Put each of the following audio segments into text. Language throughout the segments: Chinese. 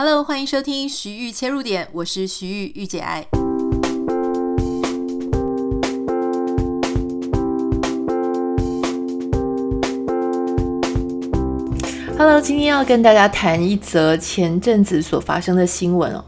Hello，欢迎收听徐玉切入点，我是徐玉玉姐爱。Hello，今天要跟大家谈一则前阵子所发生的新闻哦。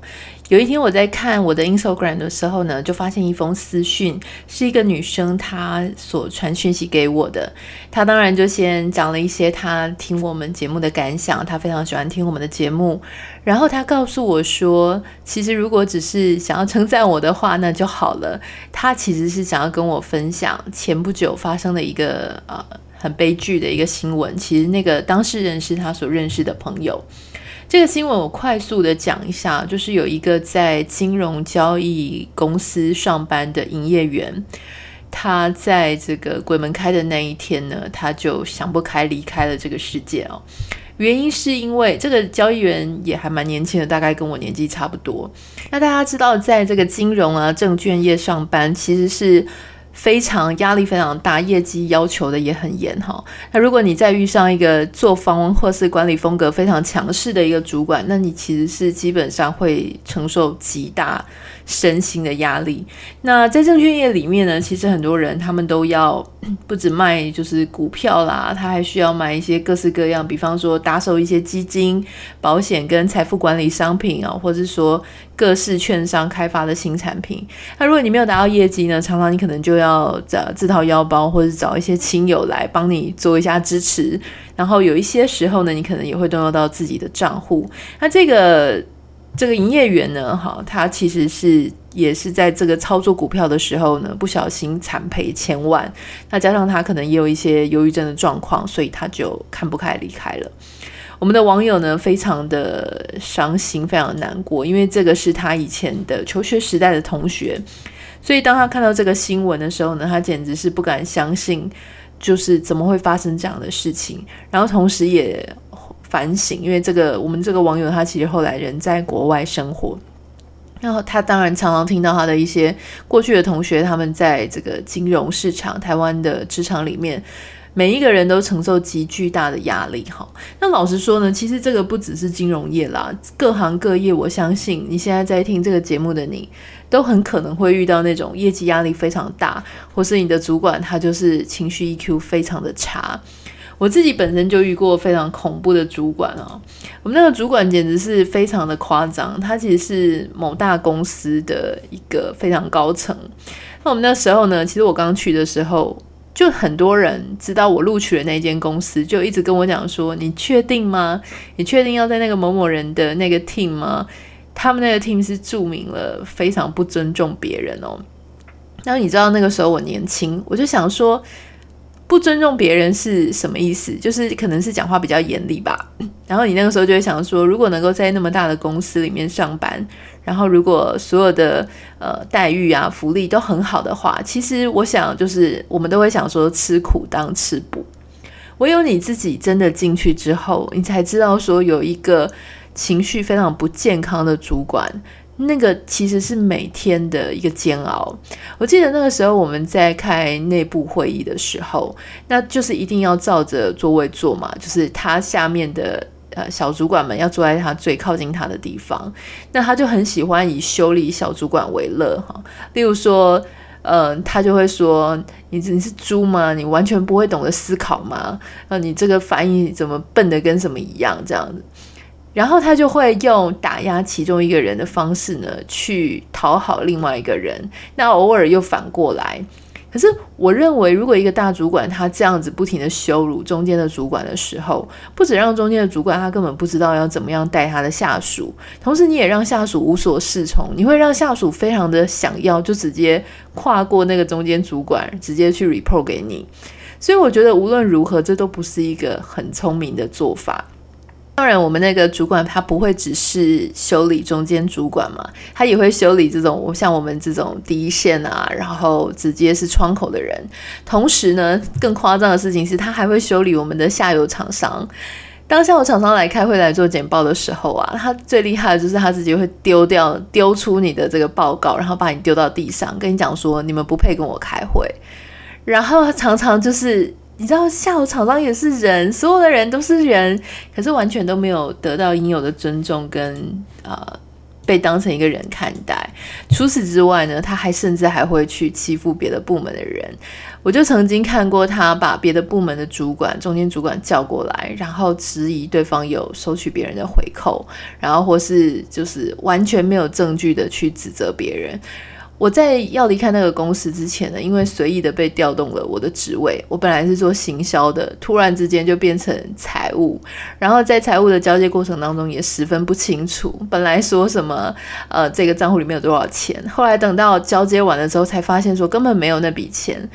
有一天我在看我的 Instagram 的时候呢，就发现一封私讯，是一个女生她所传讯息给我的。她当然就先讲了一些她听我们节目的感想，她非常喜欢听我们的节目。然后她告诉我说，其实如果只是想要称赞我的话，那就好了。她其实是想要跟我分享前不久发生的一个呃很悲剧的一个新闻。其实那个当事人是她所认识的朋友。这个新闻我快速的讲一下，就是有一个在金融交易公司上班的营业员，他在这个鬼门开的那一天呢，他就想不开离开了这个世界哦。原因是因为这个交易员也还蛮年轻的，大概跟我年纪差不多。那大家知道，在这个金融啊证券业上班，其实是。非常压力非常大，业绩要求的也很严哈。那如果你再遇上一个作风或是管理风格非常强势的一个主管，那你其实是基本上会承受极大身心的压力。那在证券业里面呢，其实很多人他们都要不止卖就是股票啦，他还需要买一些各式各样，比方说打手一些基金、保险跟财富管理商品啊，或者说。各式券商开发的新产品，那如果你没有达到业绩呢，常常你可能就要找自掏腰包，或者找一些亲友来帮你做一下支持。然后有一些时候呢，你可能也会动用到自己的账户。那这个这个营业员呢，哈，他其实是也是在这个操作股票的时候呢，不小心惨赔千万。那加上他可能也有一些忧郁症的状况，所以他就看不开离开了。我们的网友呢，非常的伤心，非常的难过，因为这个是他以前的求学时代的同学，所以当他看到这个新闻的时候呢，他简直是不敢相信，就是怎么会发生这样的事情，然后同时也反省，因为这个我们这个网友他其实后来人在国外生活，然后他当然常常听到他的一些过去的同学，他们在这个金融市场、台湾的职场里面。每一个人都承受极巨大的压力，哈。那老实说呢，其实这个不只是金融业啦，各行各业，我相信你现在在听这个节目的你，都很可能会遇到那种业绩压力非常大，或是你的主管他就是情绪 EQ 非常的差。我自己本身就遇过非常恐怖的主管啊，我们那个主管简直是非常的夸张，他其实是某大公司的一个非常高层。那我们那时候呢，其实我刚去的时候。就很多人知道我录取了那间公司，就一直跟我讲说：“你确定吗？你确定要在那个某某人的那个 team 吗？他们那个 team 是注明了非常不尊重别人哦。”然后你知道那个时候我年轻，我就想说。不尊重别人是什么意思？就是可能是讲话比较严厉吧。然后你那个时候就会想说，如果能够在那么大的公司里面上班，然后如果所有的呃待遇啊、福利都很好的话，其实我想就是我们都会想说，吃苦当吃补。唯有你自己真的进去之后，你才知道说有一个情绪非常不健康的主管。那个其实是每天的一个煎熬。我记得那个时候我们在开内部会议的时候，那就是一定要照着座位坐嘛，就是他下面的呃小主管们要坐在他最靠近他的地方。那他就很喜欢以修理小主管为乐哈。例如说，嗯、呃，他就会说：“你你是猪吗？你完全不会懂得思考吗？那你这个反应怎么笨的跟什么一样？”这样子。然后他就会用打压其中一个人的方式呢，去讨好另外一个人。那偶尔又反过来。可是我认为，如果一个大主管他这样子不停的羞辱中间的主管的时候，不止让中间的主管他根本不知道要怎么样带他的下属，同时你也让下属无所适从。你会让下属非常的想要就直接跨过那个中间主管，直接去 report 给你。所以我觉得无论如何，这都不是一个很聪明的做法。当然，我们那个主管他不会只是修理中间主管嘛，他也会修理这种像我们这种第一线啊，然后直接是窗口的人。同时呢，更夸张的事情是他还会修理我们的下游厂商。当下游厂商来开会来做简报的时候啊，他最厉害的就是他自己会丢掉、丢出你的这个报告，然后把你丢到地上，跟你讲说你们不配跟我开会。然后他常常就是。你知道，下午场上也是人，所有的人都是人，可是完全都没有得到应有的尊重跟呃。被当成一个人看待。除此之外呢，他还甚至还会去欺负别的部门的人。我就曾经看过他把别的部门的主管、中间主管叫过来，然后质疑对方有收取别人的回扣，然后或是就是完全没有证据的去指责别人。我在要离开那个公司之前呢，因为随意的被调动了我的职位，我本来是做行销的，突然之间就变成财务，然后在财务的交接过程当中也十分不清楚。本来说什么呃这个账户里面有多少钱，后来等到交接完了之后才发现说根本没有那笔钱。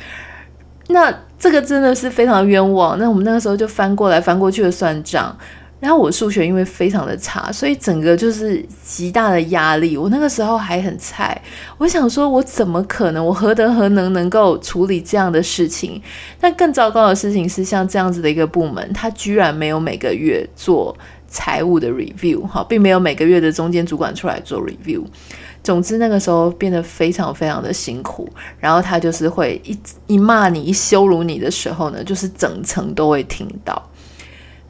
那这个真的是非常冤枉。那我们那个时候就翻过来翻过去的算账。然后我数学因为非常的差，所以整个就是极大的压力。我那个时候还很菜，我想说，我怎么可能？我何德何能能够处理这样的事情？但更糟糕的事情是，像这样子的一个部门，他居然没有每个月做财务的 review，哈，并没有每个月的中间主管出来做 review。总之那个时候变得非常非常的辛苦。然后他就是会一一骂你、一羞辱你的时候呢，就是整层都会听到。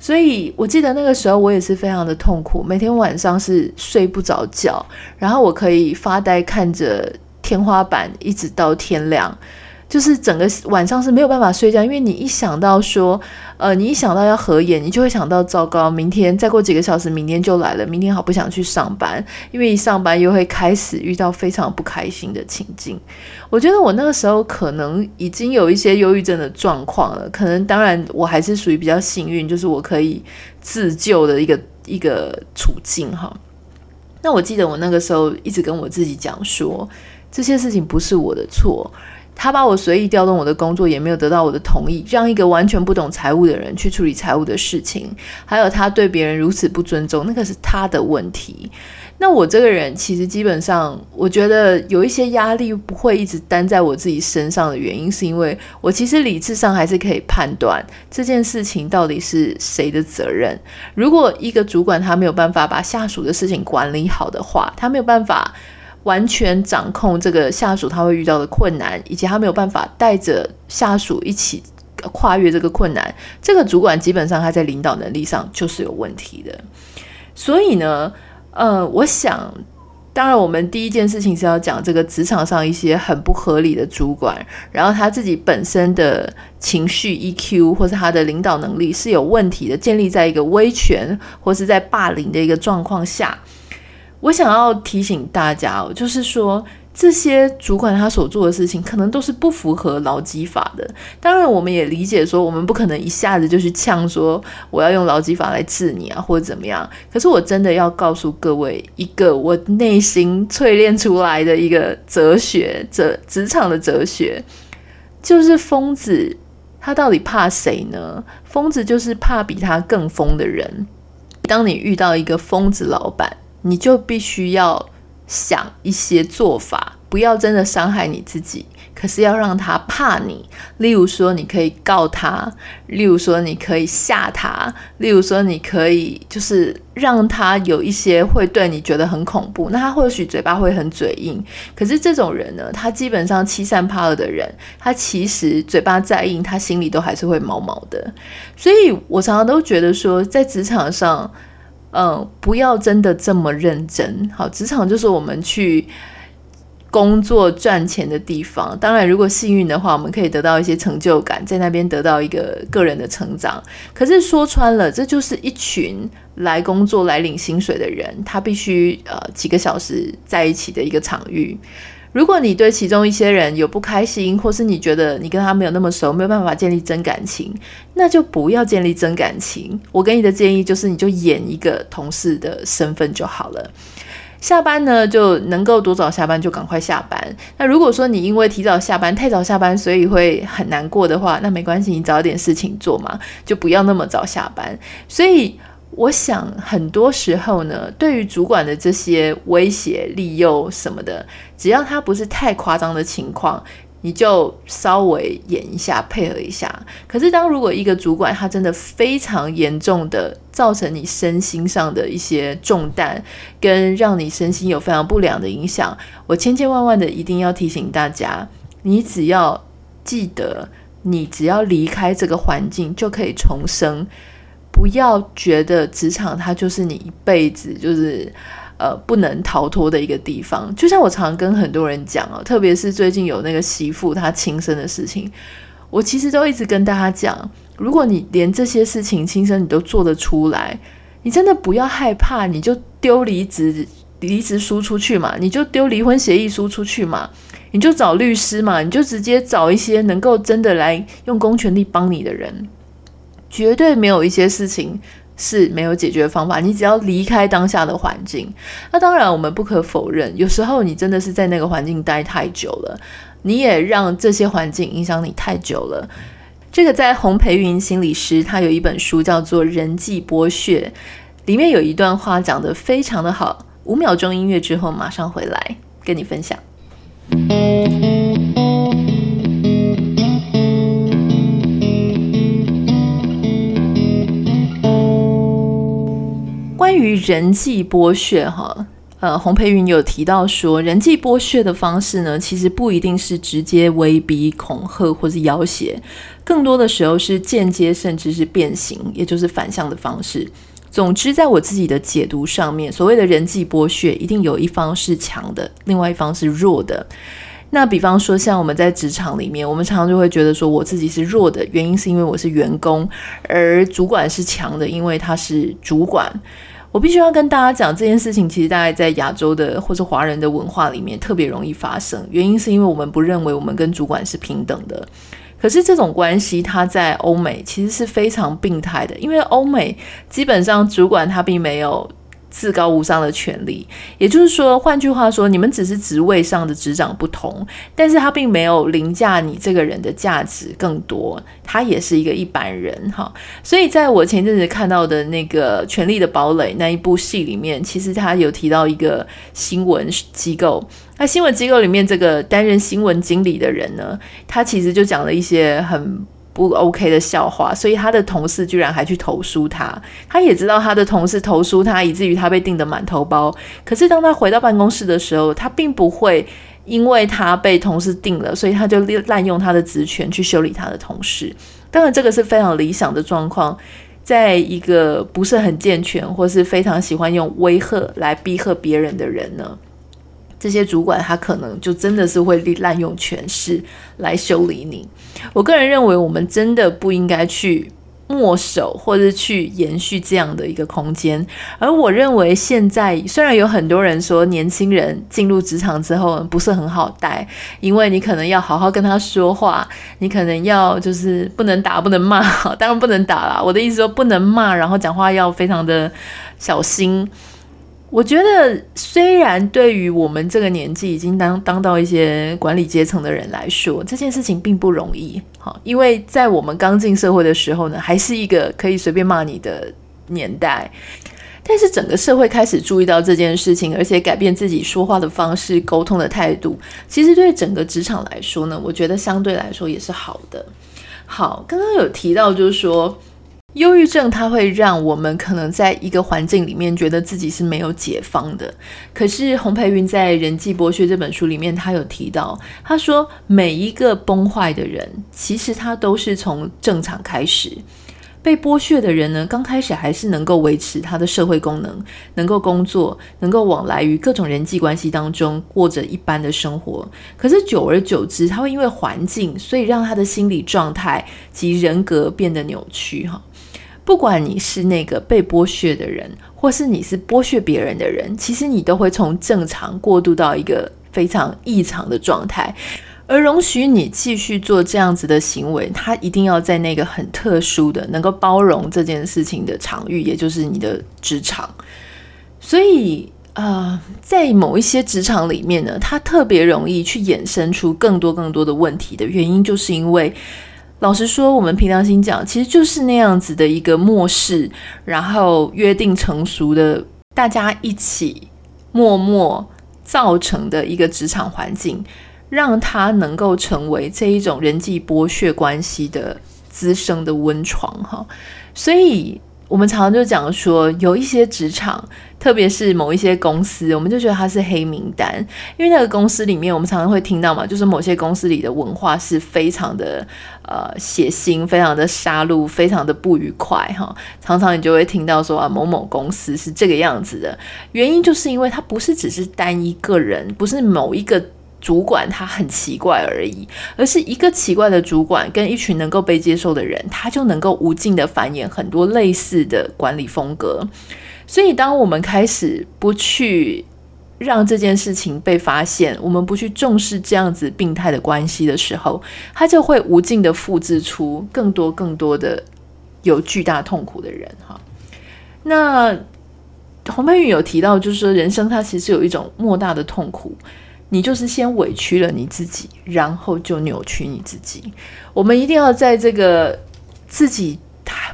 所以，我记得那个时候我也是非常的痛苦，每天晚上是睡不着觉，然后我可以发呆看着天花板，一直到天亮。就是整个晚上是没有办法睡觉，因为你一想到说，呃，你一想到要合眼，你就会想到糟糕，明天再过几个小时，明天就来了，明天好不想去上班，因为一上班又会开始遇到非常不开心的情境。我觉得我那个时候可能已经有一些忧郁症的状况了，可能当然我还是属于比较幸运，就是我可以自救的一个一个处境哈。那我记得我那个时候一直跟我自己讲说，这些事情不是我的错。他把我随意调动我的工作，也没有得到我的同意，让一个完全不懂财务的人去处理财务的事情，还有他对别人如此不尊重，那个是他的问题。那我这个人其实基本上，我觉得有一些压力不会一直担在我自己身上的原因，是因为我其实理智上还是可以判断这件事情到底是谁的责任。如果一个主管他没有办法把下属的事情管理好的话，他没有办法。完全掌控这个下属他会遇到的困难，以及他没有办法带着下属一起跨越这个困难，这个主管基本上他在领导能力上就是有问题的。所以呢，呃，我想，当然我们第一件事情是要讲这个职场上一些很不合理的主管，然后他自己本身的情绪 EQ 或是他的领导能力是有问题的，建立在一个威权或是在霸凌的一个状况下。我想要提醒大家哦，就是说这些主管他所做的事情，可能都是不符合劳基法的。当然，我们也理解说，我们不可能一下子就去呛说我要用劳基法来治你啊，或者怎么样。可是，我真的要告诉各位一个我内心淬炼出来的一个哲学，哲职场的哲学，就是疯子他到底怕谁呢？疯子就是怕比他更疯的人。当你遇到一个疯子老板，你就必须要想一些做法，不要真的伤害你自己，可是要让他怕你。例如说，你可以告他；例如说，你可以吓他；例如说，你可以就是让他有一些会对你觉得很恐怖。那他或许嘴巴会很嘴硬，可是这种人呢，他基本上欺善怕恶的人，他其实嘴巴再硬，他心里都还是会毛毛的。所以我常常都觉得说，在职场上。嗯，不要真的这么认真。好，职场就是我们去工作赚钱的地方。当然，如果幸运的话，我们可以得到一些成就感，在那边得到一个个人的成长。可是说穿了，这就是一群来工作、来领薪水的人，他必须呃几个小时在一起的一个场域。如果你对其中一些人有不开心，或是你觉得你跟他没有那么熟，没有办法建立真感情，那就不要建立真感情。我给你的建议就是，你就演一个同事的身份就好了。下班呢，就能够多早下班就赶快下班。那如果说你因为提早下班、太早下班，所以会很难过的话，那没关系，你找点事情做嘛，就不要那么早下班。所以。我想很多时候呢，对于主管的这些威胁、利诱什么的，只要他不是太夸张的情况，你就稍微演一下，配合一下。可是，当如果一个主管他真的非常严重的造成你身心上的一些重担，跟让你身心有非常不良的影响，我千千万万的一定要提醒大家，你只要记得。你只要离开这个环境就可以重生。不要觉得职场它就是你一辈子就是呃不能逃脱的一个地方。就像我常跟很多人讲哦，特别是最近有那个媳妇她轻生的事情，我其实都一直跟大家讲，如果你连这些事情轻生你都做得出来，你真的不要害怕，你就丢离职离职书出去嘛，你就丢离婚协议书出去嘛，你就找律师嘛，你就直接找一些能够真的来用公权力帮你的人。绝对没有一些事情是没有解决方法。你只要离开当下的环境，那当然我们不可否认，有时候你真的是在那个环境待太久了，你也让这些环境影响你太久了。这个在洪培云心理师，他有一本书叫做《人际剥削》，里面有一段话讲得非常的好。五秒钟音乐之后，马上回来跟你分享。于人际剥削，哈，呃，洪培云有提到说，人际剥削的方式呢，其实不一定是直接威逼、恐吓或是要挟，更多的时候是间接，甚至是变形，也就是反向的方式。总之，在我自己的解读上面，所谓的人际剥削，一定有一方是强的，另外一方是弱的。那比方说，像我们在职场里面，我们常常就会觉得说，我自己是弱的，原因是因为我是员工，而主管是强的，因为他是主管。我必须要跟大家讲这件事情，其实大概在亚洲的或是华人的文化里面特别容易发生。原因是因为我们不认为我们跟主管是平等的。可是这种关系，它在欧美其实是非常病态的，因为欧美基本上主管他并没有。至高无上的权利，也就是说，换句话说，你们只是职位上的职掌不同，但是他并没有凌驾你这个人的价值更多，他也是一个一般人哈。所以，在我前阵子看到的那个《权力的堡垒》那一部戏里面，其实他有提到一个新闻机构，那新闻机构里面这个担任新闻经理的人呢，他其实就讲了一些很。不 OK 的笑话，所以他的同事居然还去投诉他。他也知道他的同事投诉他，以至于他被定得满头包。可是当他回到办公室的时候，他并不会因为他被同事定了，所以他就滥用他的职权去修理他的同事。当然，这个是非常理想的状况，在一个不是很健全或是非常喜欢用威吓来逼吓别人的人呢。这些主管他可能就真的是会滥用权势来修理你。我个人认为，我们真的不应该去墨守或者去延续这样的一个空间。而我认为，现在虽然有很多人说年轻人进入职场之后不是很好带，因为你可能要好好跟他说话，你可能要就是不能打不能骂，当然不能打啦。我的意思说不能骂，然后讲话要非常的小心。我觉得，虽然对于我们这个年纪已经当当到一些管理阶层的人来说，这件事情并不容易。好，因为在我们刚进社会的时候呢，还是一个可以随便骂你的年代。但是整个社会开始注意到这件事情，而且改变自己说话的方式、沟通的态度，其实对整个职场来说呢，我觉得相对来说也是好的。好，刚刚有提到就是说。忧郁症它会让我们可能在一个环境里面觉得自己是没有解放的。可是洪培云在《人际剥削》这本书里面，他有提到，他说每一个崩坏的人，其实他都是从正常开始。被剥削的人呢，刚开始还是能够维持他的社会功能，能够工作，能够往来于各种人际关系当中，过着一般的生活。可是久而久之，他会因为环境，所以让他的心理状态及人格变得扭曲，哈。不管你是那个被剥削的人，或是你是剥削别人的人，其实你都会从正常过渡到一个非常异常的状态。而容许你继续做这样子的行为，它一定要在那个很特殊的、能够包容这件事情的场域，也就是你的职场。所以，呃，在某一些职场里面呢，它特别容易去衍生出更多更多的问题的原因，就是因为。老实说，我们凭良心讲，其实就是那样子的一个漠视，然后约定成熟的，大家一起默默造成的一个职场环境，让它能够成为这一种人际剥削关系的滋生的温床哈。所以，我们常常就讲说，有一些职场，特别是某一些公司，我们就觉得它是黑名单，因为那个公司里面，我们常常会听到嘛，就是某些公司里的文化是非常的呃血腥，非常的杀戮，非常的不愉快哈。常常你就会听到说啊，某某公司是这个样子的，原因就是因为它不是只是单一个人，不是某一个。主管他很奇怪而已，而是一个奇怪的主管跟一群能够被接受的人，他就能够无尽的繁衍很多类似的管理风格。所以，当我们开始不去让这件事情被发现，我们不去重视这样子病态的关系的时候，他就会无尽的复制出更多更多的有巨大痛苦的人。哈，那洪佩瑜有提到，就是说人生它其实有一种莫大的痛苦。你就是先委屈了你自己，然后就扭曲你自己。我们一定要在这个自己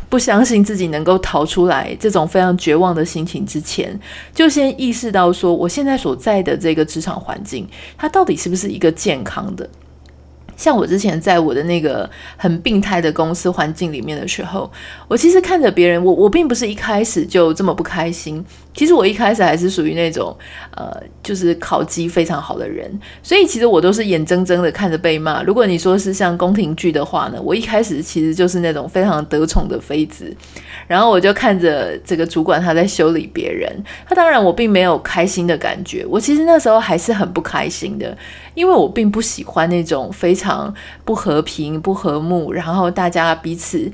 不相信自己能够逃出来这种非常绝望的心情之前，就先意识到说，我现在所在的这个职场环境，它到底是不是一个健康的？像我之前在我的那个很病态的公司环境里面的时候，我其实看着别人，我我并不是一开始就这么不开心。其实我一开始还是属于那种，呃，就是考绩非常好的人，所以其实我都是眼睁睁的看着被骂。如果你说是像宫廷剧的话呢，我一开始其实就是那种非常得宠的妃子，然后我就看着这个主管他在修理别人，他当然我并没有开心的感觉，我其实那时候还是很不开心的，因为我并不喜欢那种非常不和平、不和睦，然后大家彼此。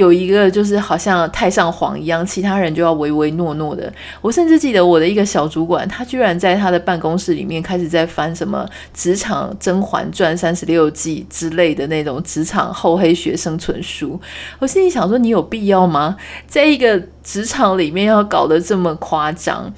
有一个就是好像太上皇一样，其他人就要唯唯诺诺的。我甚至记得我的一个小主管，他居然在他的办公室里面开始在翻什么《职场甄嬛传》三十六计之类的那种职场厚黑学生存书。我心里想说，你有必要吗？在一个职场里面要搞得这么夸张？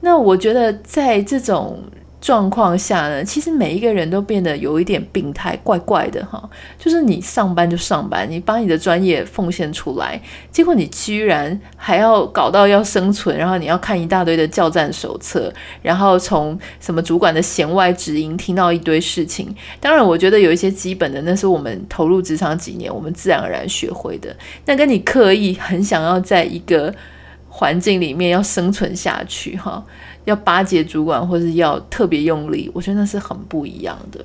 那我觉得在这种。状况下呢，其实每一个人都变得有一点病态，怪怪的哈。就是你上班就上班，你把你的专业奉献出来，结果你居然还要搞到要生存，然后你要看一大堆的教战手册，然后从什么主管的弦外之音听到一堆事情。当然，我觉得有一些基本的，那是我们投入职场几年，我们自然而然学会的。那跟你刻意很想要在一个环境里面要生存下去哈。要巴结主管，或是要特别用力，我觉得那是很不一样的。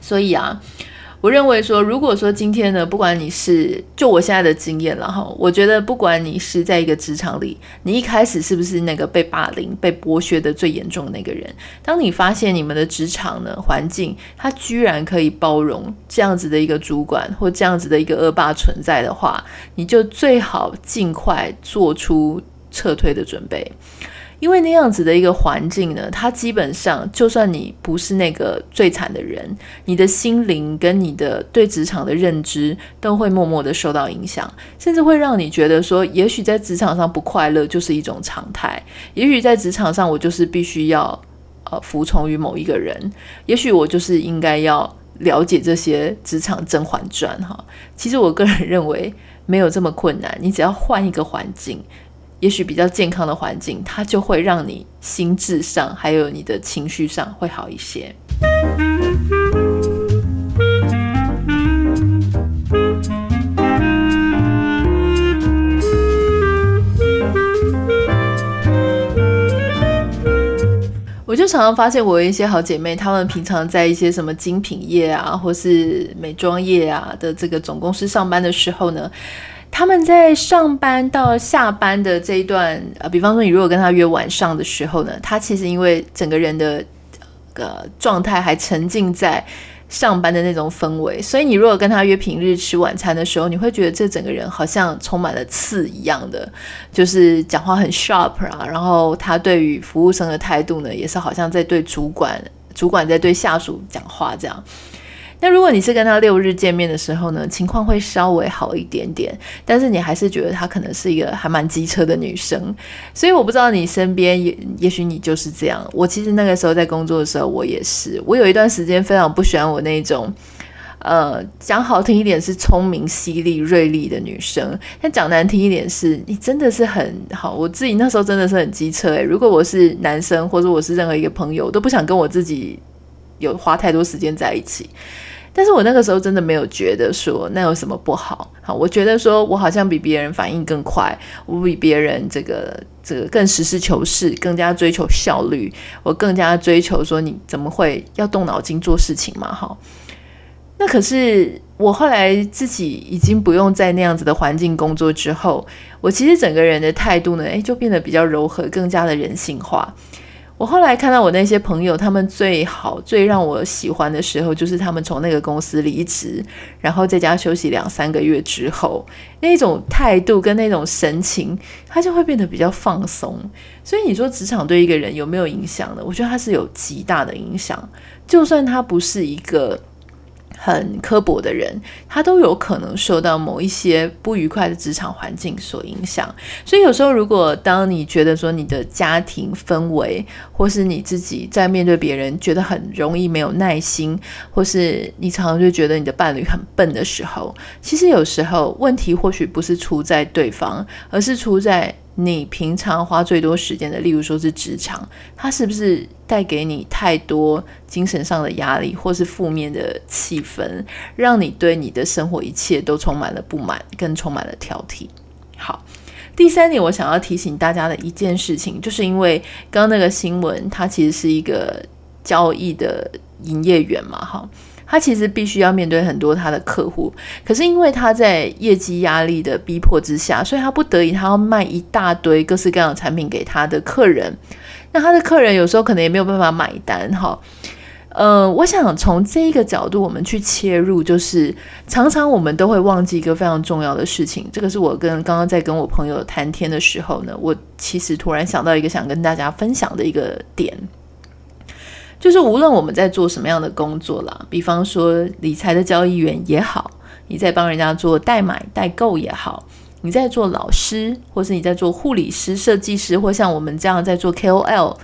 所以啊，我认为说，如果说今天呢，不管你是就我现在的经验了哈，我觉得不管你是在一个职场里，你一开始是不是那个被霸凌、被剥削的最严重的那个人，当你发现你们的职场呢环境，它居然可以包容这样子的一个主管或这样子的一个恶霸存在的话，你就最好尽快做出撤退的准备。因为那样子的一个环境呢，它基本上就算你不是那个最惨的人，你的心灵跟你的对职场的认知都会默默的受到影响，甚至会让你觉得说，也许在职场上不快乐就是一种常态，也许在职场上我就是必须要呃服从于某一个人，也许我就是应该要了解这些职场甄嬛传哈。其实我个人认为没有这么困难，你只要换一个环境。也许比较健康的环境，它就会让你心智上还有你的情绪上会好一些。我就常常发现，我有一些好姐妹，她们平常在一些什么精品业啊，或是美妆业啊的这个总公司上班的时候呢，他们在上班到下班的这一段，呃，比方说你如果跟他约晚上的时候呢，他其实因为整个人的呃状态还沉浸在上班的那种氛围，所以你如果跟他约平日吃晚餐的时候，你会觉得这整个人好像充满了刺一样的，就是讲话很 sharp 啊，然后他对于服务生的态度呢，也是好像在对主管，主管在对下属讲话这样。那如果你是跟他六日见面的时候呢，情况会稍微好一点点，但是你还是觉得她可能是一个还蛮机车的女生，所以我不知道你身边也也许你就是这样。我其实那个时候在工作的时候，我也是，我有一段时间非常不喜欢我那种，呃，讲好听一点是聪明犀利锐利的女生，但讲难听一点是你真的是很好。我自己那时候真的是很机车诶，如果我是男生或者我是任何一个朋友，我都不想跟我自己有花太多时间在一起。但是我那个时候真的没有觉得说那有什么不好。好，我觉得说我好像比别人反应更快，我比别人这个这个更实事求是，更加追求效率，我更加追求说你怎么会要动脑筋做事情嘛？哈。那可是我后来自己已经不用在那样子的环境工作之后，我其实整个人的态度呢，诶，就变得比较柔和，更加的人性化。我后来看到我那些朋友，他们最好、最让我喜欢的时候，就是他们从那个公司离职，然后在家休息两三个月之后，那种态度跟那种神情，他就会变得比较放松。所以你说职场对一个人有没有影响呢？我觉得他是有极大的影响，就算他不是一个。很刻薄的人，他都有可能受到某一些不愉快的职场环境所影响。所以有时候，如果当你觉得说你的家庭氛围，或是你自己在面对别人觉得很容易没有耐心，或是你常常就觉得你的伴侣很笨的时候，其实有时候问题或许不是出在对方，而是出在。你平常花最多时间的，例如说是职场，它是不是带给你太多精神上的压力，或是负面的气氛，让你对你的生活一切都充满了不满，更充满了挑剔？好，第三点，我想要提醒大家的一件事情，就是因为刚刚那个新闻，它其实是一个交易的营业员嘛，哈。他其实必须要面对很多他的客户，可是因为他在业绩压力的逼迫之下，所以他不得已他要卖一大堆各式各样的产品给他的客人。那他的客人有时候可能也没有办法买单哈。呃，我想从这一个角度我们去切入，就是常常我们都会忘记一个非常重要的事情。这个是我跟刚刚在跟我朋友谈天的时候呢，我其实突然想到一个想跟大家分享的一个点。就是无论我们在做什么样的工作啦，比方说理财的交易员也好，你在帮人家做代买代购也好，你在做老师，或是你在做护理师、设计师，或像我们这样在做 KOL，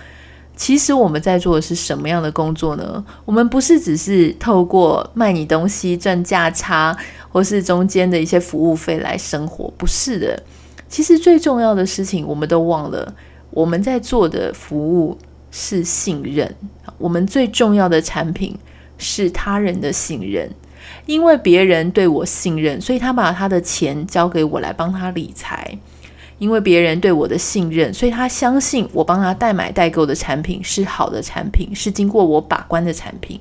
其实我们在做的是什么样的工作呢？我们不是只是透过卖你东西赚价差，或是中间的一些服务费来生活，不是的。其实最重要的事情，我们都忘了，我们在做的服务是信任。我们最重要的产品是他人的信任，因为别人对我信任，所以他把他的钱交给我来帮他理财。因为别人对我的信任，所以他相信我帮他代买代购的产品是好的产品，是经过我把关的产品。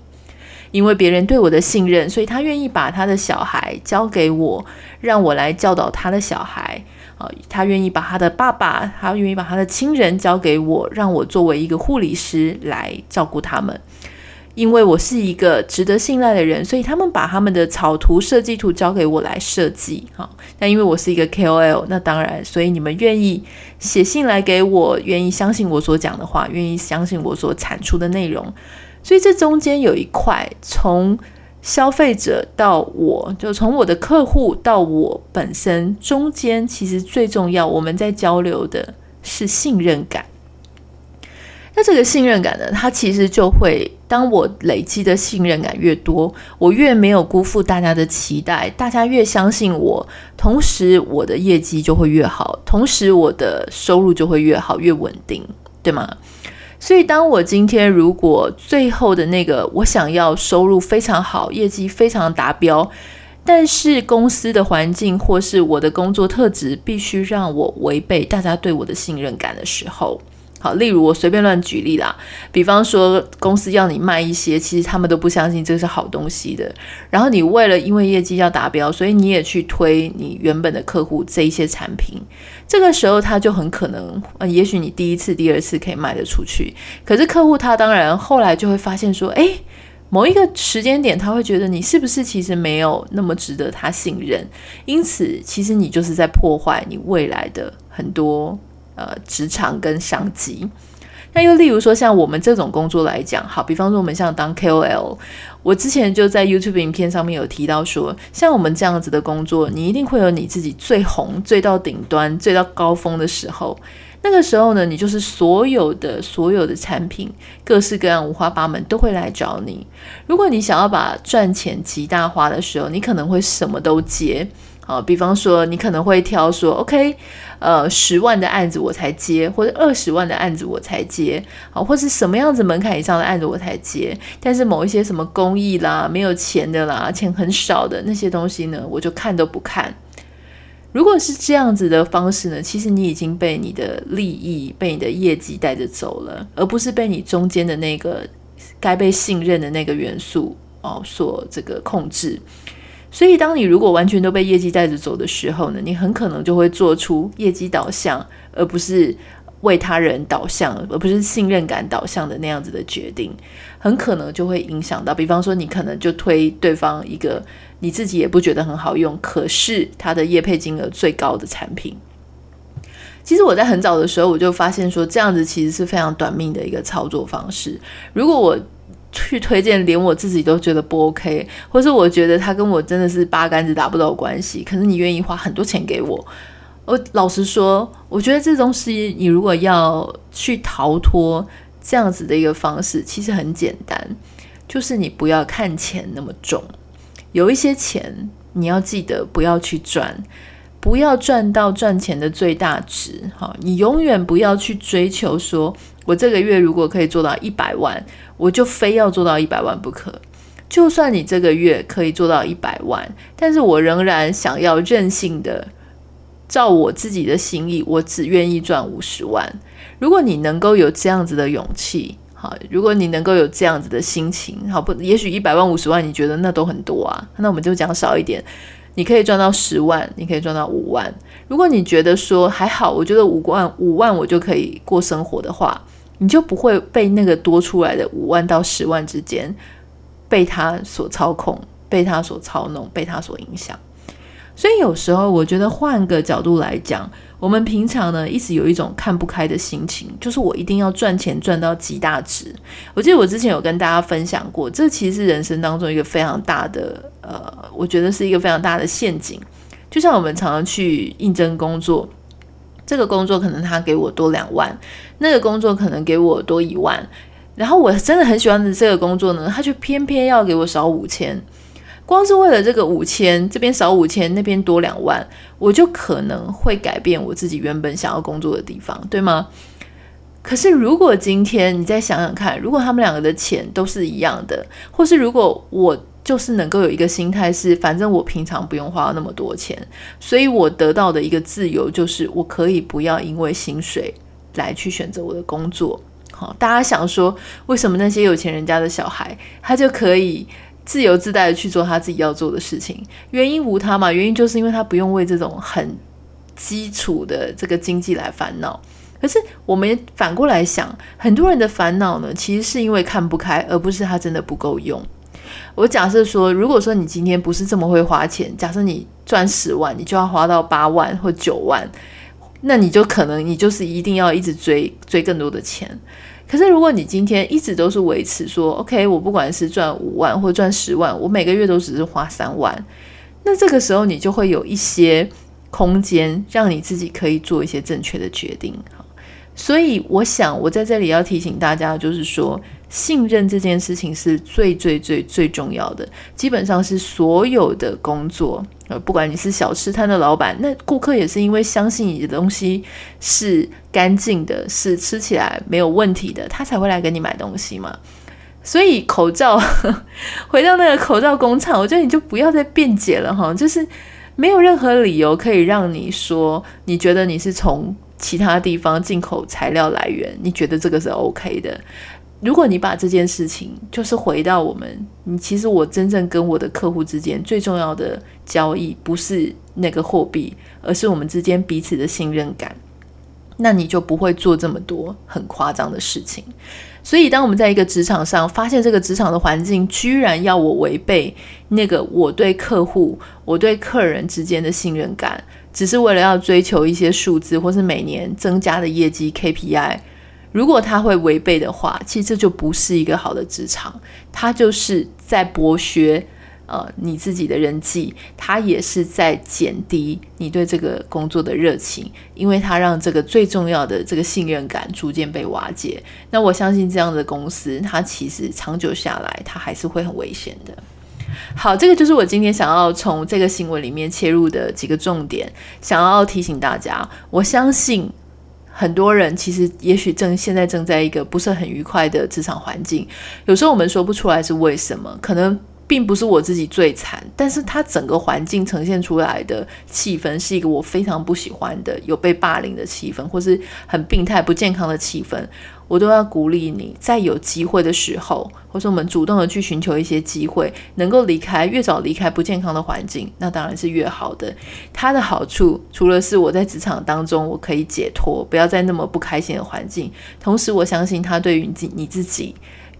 因为别人对我的信任，所以他愿意把他的小孩交给我，让我来教导他的小孩。啊，他愿意把他的爸爸，他愿意把他的亲人交给我，让我作为一个护理师来照顾他们。因为我是一个值得信赖的人，所以他们把他们的草图、设计图交给我来设计。哈，那因为我是一个 KOL，那当然，所以你们愿意写信来给我，愿意相信我所讲的话，愿意相信我所产出的内容。所以这中间有一块从。消费者到我，就从我的客户到我本身，中间其实最重要，我们在交流的是信任感。那这个信任感呢，它其实就会，当我累积的信任感越多，我越没有辜负大家的期待，大家越相信我，同时我的业绩就会越好，同时我的收入就会越好，越稳定，对吗？所以，当我今天如果最后的那个我想要收入非常好，业绩非常达标，但是公司的环境或是我的工作特质必须让我违背大家对我的信任感的时候。好，例如我随便乱举例啦，比方说公司要你卖一些，其实他们都不相信这是好东西的。然后你为了因为业绩要达标，所以你也去推你原本的客户这一些产品，这个时候他就很可能，呃，也许你第一次、第二次可以卖得出去，可是客户他当然后来就会发现说，诶，某一个时间点他会觉得你是不是其实没有那么值得他信任，因此其实你就是在破坏你未来的很多。呃，职场跟商机，那又例如说，像我们这种工作来讲，好，比方说我们像当 KOL，我之前就在 YouTube 影片上面有提到说，像我们这样子的工作，你一定会有你自己最红、最到顶端、最到高峰的时候。那个时候呢，你就是所有的所有的产品，各式各样、五花八门都会来找你。如果你想要把赚钱极大化的时候，你可能会什么都接。好，比方说你可能会挑说，OK，呃，十万的案子我才接，或者二十万的案子我才接，好，或是什么样子门槛以上的案子我才接。但是某一些什么公益啦、没有钱的啦、钱很少的那些东西呢，我就看都不看。如果是这样子的方式呢，其实你已经被你的利益、被你的业绩带着走了，而不是被你中间的那个该被信任的那个元素哦所这个控制。所以，当你如果完全都被业绩带着走的时候呢，你很可能就会做出业绩导向，而不是为他人导向，而不是信任感导向的那样子的决定，很可能就会影响到。比方说，你可能就推对方一个你自己也不觉得很好用，可是他的业配金额最高的产品。其实我在很早的时候我就发现说，这样子其实是非常短命的一个操作方式。如果我去推荐，连我自己都觉得不 OK，或是我觉得他跟我真的是八竿子打不到关系。可是你愿意花很多钱给我，我老实说，我觉得这东西你如果要去逃脱这样子的一个方式，其实很简单，就是你不要看钱那么重。有一些钱你要记得不要去赚，不要赚到赚钱的最大值。哈，你永远不要去追求说，我这个月如果可以做到一百万。我就非要做到一百万不可，就算你这个月可以做到一百万，但是我仍然想要任性的照我自己的心意，我只愿意赚五十万。如果你能够有这样子的勇气，好，如果你能够有这样子的心情，好不？也许一百万、五十万，你觉得那都很多啊，那我们就讲少一点，你可以赚到十万，你可以赚到五万。如果你觉得说还好，我觉得五万、五万我就可以过生活的话。你就不会被那个多出来的五万到十万之间被他所操控、被他所操弄、被他所影响。所以有时候我觉得换个角度来讲，我们平常呢一直有一种看不开的心情，就是我一定要赚钱赚到极大值。我记得我之前有跟大家分享过，这其实是人生当中一个非常大的呃，我觉得是一个非常大的陷阱。就像我们常常去应征工作。这个工作可能他给我多两万，那个工作可能给我多一万，然后我真的很喜欢的这个工作呢，他却偏偏要给我少五千，光是为了这个五千，这边少五千，那边多两万，我就可能会改变我自己原本想要工作的地方，对吗？可是如果今天你再想想看，如果他们两个的钱都是一样的，或是如果我。就是能够有一个心态是，反正我平常不用花那么多钱，所以我得到的一个自由就是，我可以不要因为薪水来去选择我的工作。好，大家想说，为什么那些有钱人家的小孩，他就可以自由自在的去做他自己要做的事情？原因无他嘛，原因就是因为他不用为这种很基础的这个经济来烦恼。可是我们反过来想，很多人的烦恼呢，其实是因为看不开，而不是他真的不够用。我假设说，如果说你今天不是这么会花钱，假设你赚十万，你就要花到八万或九万，那你就可能你就是一定要一直追追更多的钱。可是如果你今天一直都是维持说，OK，我不管是赚五万或赚十万，我每个月都只是花三万，那这个时候你就会有一些空间，让你自己可以做一些正确的决定。所以我想，我在这里要提醒大家，就是说。信任这件事情是最最最最重要的，基本上是所有的工作，呃，不管你是小吃摊的老板，那顾客也是因为相信你的东西是干净的，是吃起来没有问题的，他才会来给你买东西嘛。所以口罩，回到那个口罩工厂，我觉得你就不要再辩解了哈，就是没有任何理由可以让你说，你觉得你是从其他地方进口材料来源，你觉得这个是 OK 的。如果你把这件事情，就是回到我们，你其实我真正跟我的客户之间最重要的交易，不是那个货币，而是我们之间彼此的信任感，那你就不会做这么多很夸张的事情。所以，当我们在一个职场上发现这个职场的环境居然要我违背那个我对客户、我对客人之间的信任感，只是为了要追求一些数字，或是每年增加的业绩 KPI。如果他会违背的话，其实这就不是一个好的职场，他就是在剥削呃你自己的人际，他也是在减低你对这个工作的热情，因为他让这个最重要的这个信任感逐渐被瓦解。那我相信这样的公司，它其实长久下来，它还是会很危险的。好，这个就是我今天想要从这个新闻里面切入的几个重点，想要提醒大家。我相信很多人其实也许正现在正在一个不是很愉快的职场环境，有时候我们说不出来是为什么，可能。并不是我自己最惨，但是他整个环境呈现出来的气氛是一个我非常不喜欢的，有被霸凌的气氛，或是很病态、不健康的气氛，我都要鼓励你，在有机会的时候，或是我们主动的去寻求一些机会，能够离开，越早离开不健康的环境，那当然是越好的。它的好处，除了是我在职场当中我可以解脱，不要在那么不开心的环境，同时我相信它对于你你自己。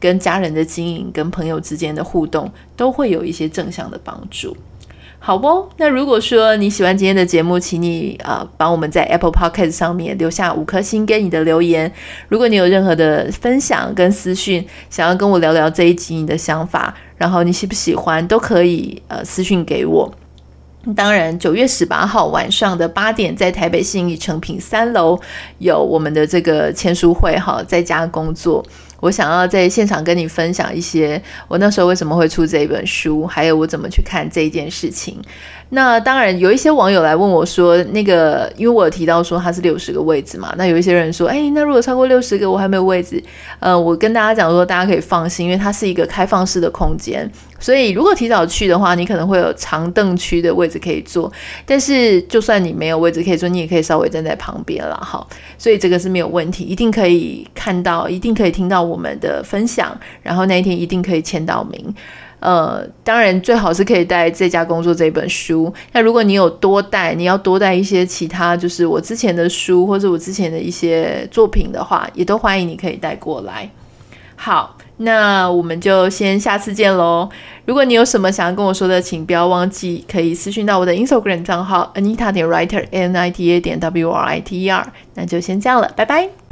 跟家人的经营，跟朋友之间的互动，都会有一些正向的帮助，好不？那如果说你喜欢今天的节目，请你啊、呃，帮我们在 Apple Podcast 上面留下五颗星跟你的留言。如果你有任何的分享跟私讯，想要跟我聊聊这一集你的想法，然后你喜不喜欢，都可以呃私讯给我。当然，九月十八号晚上的八点，在台北信义诚品三楼有我们的这个签书会哈，在家工作。我想要在现场跟你分享一些我那时候为什么会出这一本书，还有我怎么去看这一件事情。那当然有一些网友来问我说，那个因为我有提到说它是六十个位置嘛，那有一些人说，哎，那如果超过六十个我还没有位置，呃，我跟大家讲说，大家可以放心，因为它是一个开放式的空间，所以如果提早去的话，你可能会有长凳区的位置可以坐，但是就算你没有位置可以坐，你也可以稍微站在旁边了哈，所以这个是没有问题，一定可以看到，一定可以听到我们的分享，然后那一天一定可以签到名。呃，当然最好是可以带《在家工作》这本书。那如果你有多带，你要多带一些其他，就是我之前的书或者我之前的一些作品的话，也都欢迎你可以带过来。好，那我们就先下次见喽。如果你有什么想要跟我说的，请不要忘记可以私讯到我的 Instagram 账号 Anita 点 Writer N I T A 点 W R I T E R。那就先这样了，拜拜。